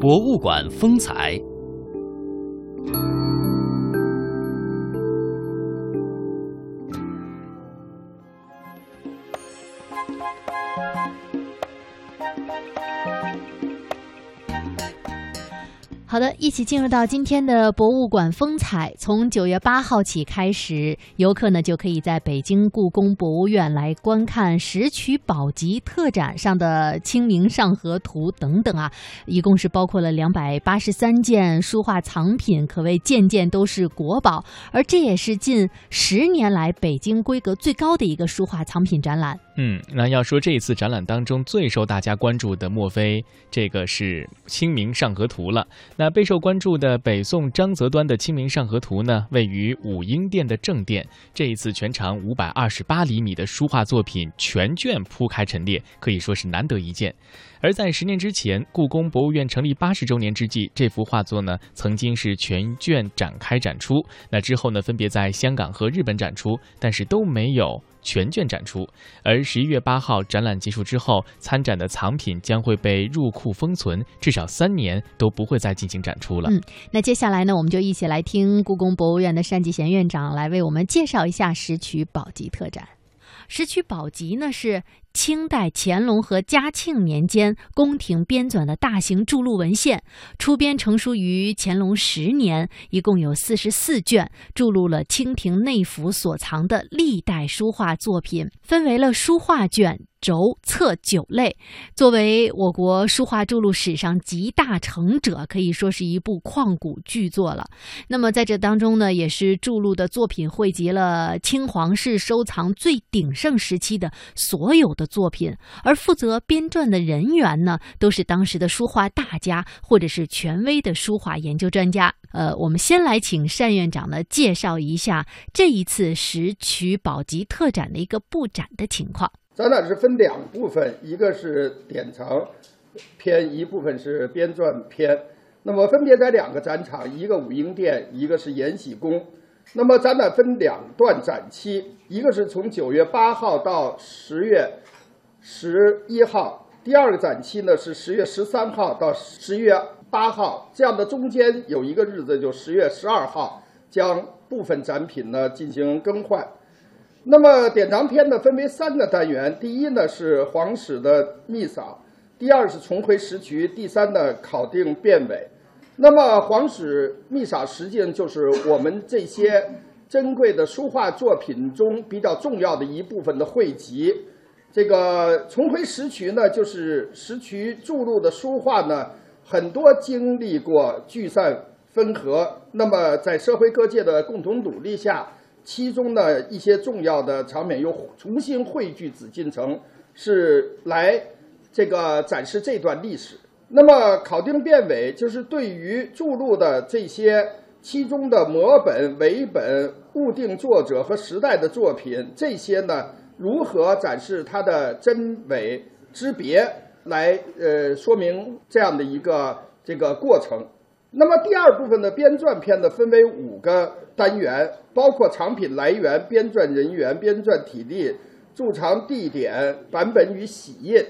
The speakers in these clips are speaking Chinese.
博物馆风采。一起进入到今天的博物馆风采。从九月八号起开始，游客呢就可以在北京故宫博物院来观看石渠宝笈特展上的《清明上河图》等等啊，一共是包括了两百八十三件书画藏品，可谓件件都是国宝。而这也是近十年来北京规格最高的一个书画藏品展览。嗯，那要说这一次展览当中最受大家关注的，莫非这个是《清明上河图》了？那备受关注的北宋张择端的《清明上河图》呢，位于武英殿的正殿。这一次全长五百二十八厘米的书画作品全卷铺开陈列，可以说是难得一见。而在十年之前，故宫博物院成立八十周年之际，这幅画作呢曾经是全卷展开展出。那之后呢，分别在香港和日本展出，但是都没有全卷展出。而十一月八号展览结束之后，参展的藏品将会被入库封存，至少三年都不会再进行展出了。嗯，那接下来呢，我们就一起来听故宫博物院的单霁贤院长来为我们介绍一下石渠宝笈特展。石渠宝笈呢是。清代乾隆和嘉庆年间宫廷编纂的大型著录文献，出编成书于乾隆十年，一共有四十四卷，著录了清廷内府所藏的历代书画作品，分为了书画卷。轴册九类，作为我国书画著录史上集大成者，可以说是一部旷古巨作了。那么在这当中呢，也是著录的作品汇集了清皇室收藏最鼎盛时期的所有的作品，而负责编撰的人员呢，都是当时的书画大家或者是权威的书画研究专家。呃，我们先来请单院长呢介绍一下这一次石渠宝笈特展的一个布展的情况。展览是分两部分，一个是典藏篇，一部分是编撰篇。那么分别在两个展场，一个武英殿，一个是延禧宫。那么展览分两段展期，一个是从九月八号到十月十一号，第二个展期呢是十月十三号到十月八号。这样的中间有一个日子，就十月十二号，将部分展品呢进行更换。那么典藏篇呢，分为三个单元。第一呢是皇室的秘扫，第二是重回时渠，第三呢考定辨伪。那么皇室秘扫实际上就是我们这些珍贵的书画作品中比较重要的一部分的汇集。这个重回石渠呢，就是石渠注录的书画呢，很多经历过聚散分合。那么在社会各界的共同努力下。其中呢，一些重要的场面又重新汇聚紫禁城，是来这个展示这段历史。那么考定辨伪，就是对于著录的这些其中的摹本、伪本、误定作者和时代的作品，这些呢，如何展示它的真伪之别，来呃说明这样的一个这个过程。那么第二部分的编撰篇呢，分为五个单元，包括藏品来源、编撰人员、编撰体例、贮藏地点、版本与洗印。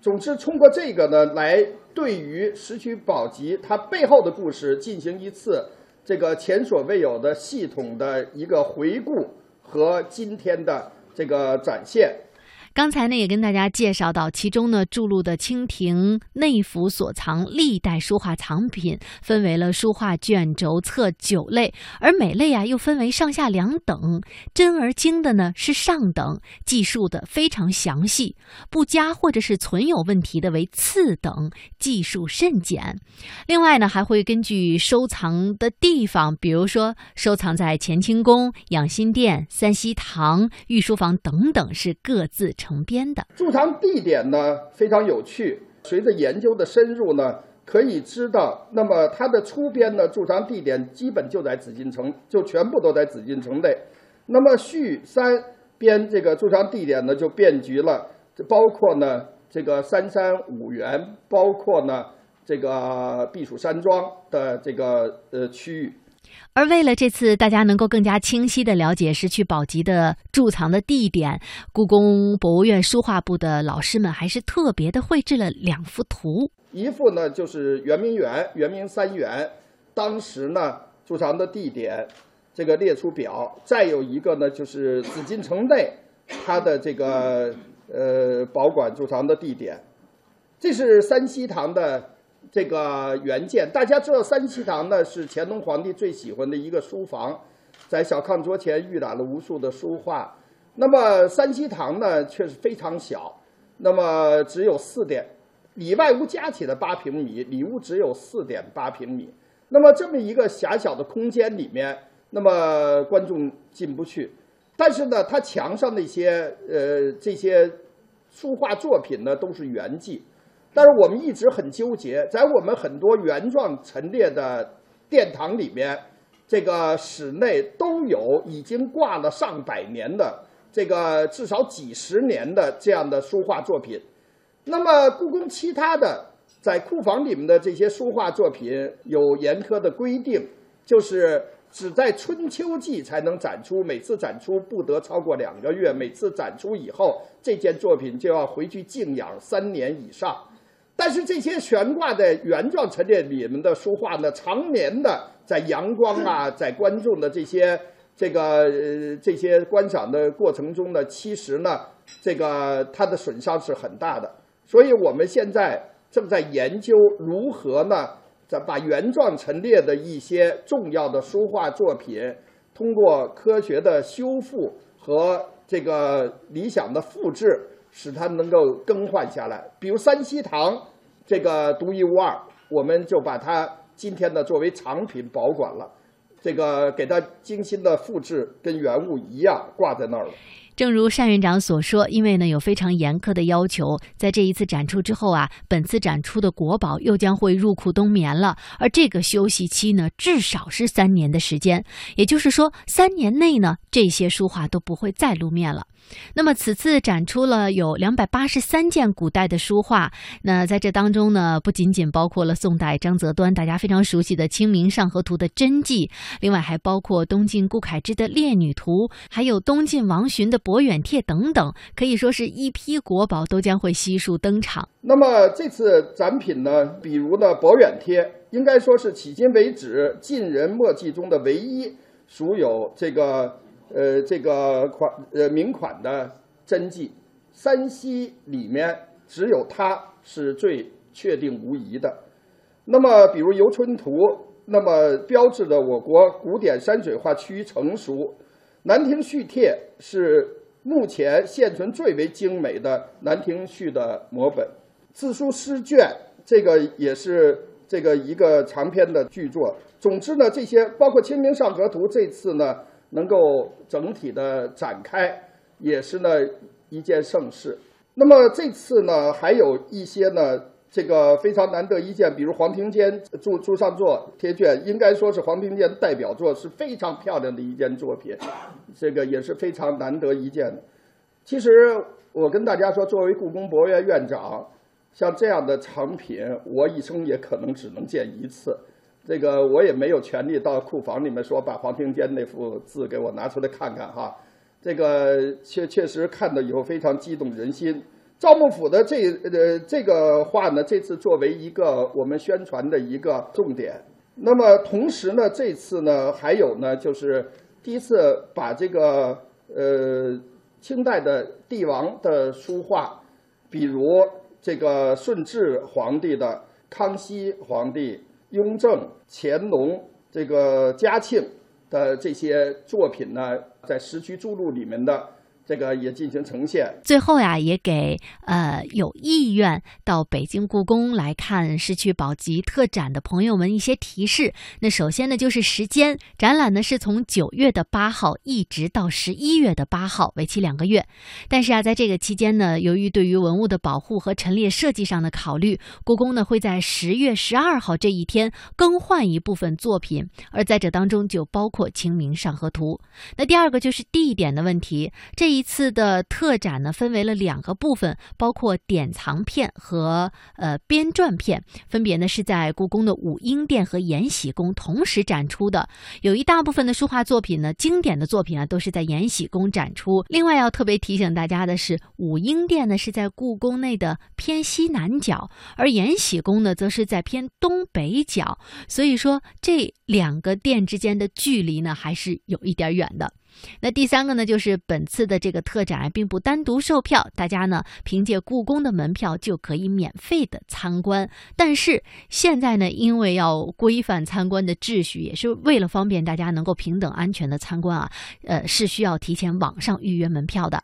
总之，通过这个呢，来对于石渠宝笈它背后的故事进行一次这个前所未有的系统的一个回顾和今天的这个展现。刚才呢也跟大家介绍到，其中呢注录的清廷内府所藏历代书画藏品，分为了书画卷轴册九类，而每类啊又分为上下两等，真而精的呢是上等，记述的非常详细；不佳或者是存有问题的为次等，记述甚简。另外呢还会根据收藏的地方，比如说收藏在乾清宫、养心殿、三希堂、御书房等等，是各自成。成编的驻藏地点呢非常有趣。随着研究的深入呢，可以知道，那么它的出编呢驻藏地点基本就在紫禁城，就全部都在紫禁城内。那么续三编这个驻藏地点呢就遍及了，包括呢这个三山五园，包括呢这个避暑山庄的这个呃区域。而为了这次大家能够更加清晰的了解失去宝笈的贮藏的地点，故宫博物院书画部的老师们还是特别的绘制了两幅图。一幅呢就是圆明园、圆明三园，当时呢贮藏的地点，这个列出表；再有一个呢就是紫禁城内，它的这个呃保管贮藏的地点。这是三希堂的。这个原件，大家知道三希堂呢是乾隆皇帝最喜欢的一个书房，在小炕桌前预览了无数的书画。那么三希堂呢却是非常小，那么只有四点里外屋加起来八平米，里屋只有四点八平米。那么这么一个狭小的空间里面，那么观众进不去。但是呢，它墙上那些呃这些书画作品呢都是原迹。但是我们一直很纠结，在我们很多原状陈列的殿堂里面，这个室内都有已经挂了上百年的这个至少几十年的这样的书画作品。那么故宫其他的在库房里面的这些书画作品有严苛的规定，就是只在春秋季才能展出，每次展出不得超过两个月，每次展出以后这件作品就要回去静养三年以上。但是这些悬挂在原状陈列里面的书画呢，常年的在阳光啊，在观众的这些这个呃这些观赏的过程中呢，其实呢，这个它的损伤是很大的。所以我们现在正在研究如何呢，在把原状陈列的一些重要的书画作品，通过科学的修复和这个理想的复制。使它能够更换下来，比如三希堂这个独一无二，我们就把它今天呢作为藏品保管了，这个给它精心的复制，跟原物一样挂在那儿了。正如单院长所说，因为呢有非常严苛的要求，在这一次展出之后啊，本次展出的国宝又将会入库冬眠了，而这个休息期呢至少是三年的时间，也就是说三年内呢这些书画都不会再露面了。那么此次展出了有两百八十三件古代的书画，那在这当中呢，不仅仅包括了宋代张择端大家非常熟悉的《清明上河图》的真迹，另外还包括东晋顾恺之的《列女图》，还有东晋王洵的《博远帖》等等，可以说是一批国宝都将会悉数登场。那么这次展品呢，比如呢《博远帖》，应该说是迄今为止晋人墨迹中的唯一属有这个。呃，这个款呃名款的真迹，山西里面只有它是最确定无疑的。那么，比如《游春图》，那么标志着我国古典山水画趋于成熟。《兰亭序帖》是目前现存最为精美的《兰亭序》的摹本。自书诗卷，这个也是这个一个长篇的巨作。总之呢，这些包括《清明上河图》，这次呢。能够整体的展开，也是呢一件盛事。那么这次呢，还有一些呢，这个非常难得一见，比如黄庭坚注注上作贴卷，应该说是黄庭坚代表作，是非常漂亮的一件作品，这个也是非常难得一见的。其实我跟大家说，作为故宫博物院院长，像这样的藏品，我一生也可能只能见一次。这个我也没有权利到库房里面说把黄庭坚那幅字给我拿出来看看哈，这个确确实看到以后非常激动人心。赵幕府的这呃这个画呢，这次作为一个我们宣传的一个重点。那么同时呢，这次呢还有呢就是第一次把这个呃清代的帝王的书画，比如这个顺治皇帝的、康熙皇帝。雍正、乾隆、这个嘉庆的这些作品呢，在《石渠注录》里面的。这个也进行呈现。最后呀，也给呃有意愿到北京故宫来看石渠宝笈特展的朋友们一些提示。那首先呢，就是时间，展览呢是从九月的八号一直到十一月的八号，为期两个月。但是啊，在这个期间呢，由于对于文物的保护和陈列设计上的考虑，故宫呢会在十月十二号这一天更换一部分作品，而在这当中就包括《清明上河图》。那第二个就是地点的问题，这。一次的特展呢，分为了两个部分，包括典藏片和呃编撰片，分别呢是在故宫的武英殿和延禧宫同时展出的。有一大部分的书画作品呢，经典的作品啊，都是在延禧宫展出。另外要特别提醒大家的是，武英殿呢是在故宫内的偏西南角，而延禧宫呢则是在偏东北角，所以说这两个殿之间的距离呢还是有一点远的。那第三个呢，就是本次的这个特展并不单独售票，大家呢凭借故宫的门票就可以免费的参观。但是现在呢，因为要规范参观的秩序，也是为了方便大家能够平等安全的参观啊，呃，是需要提前网上预约门票的。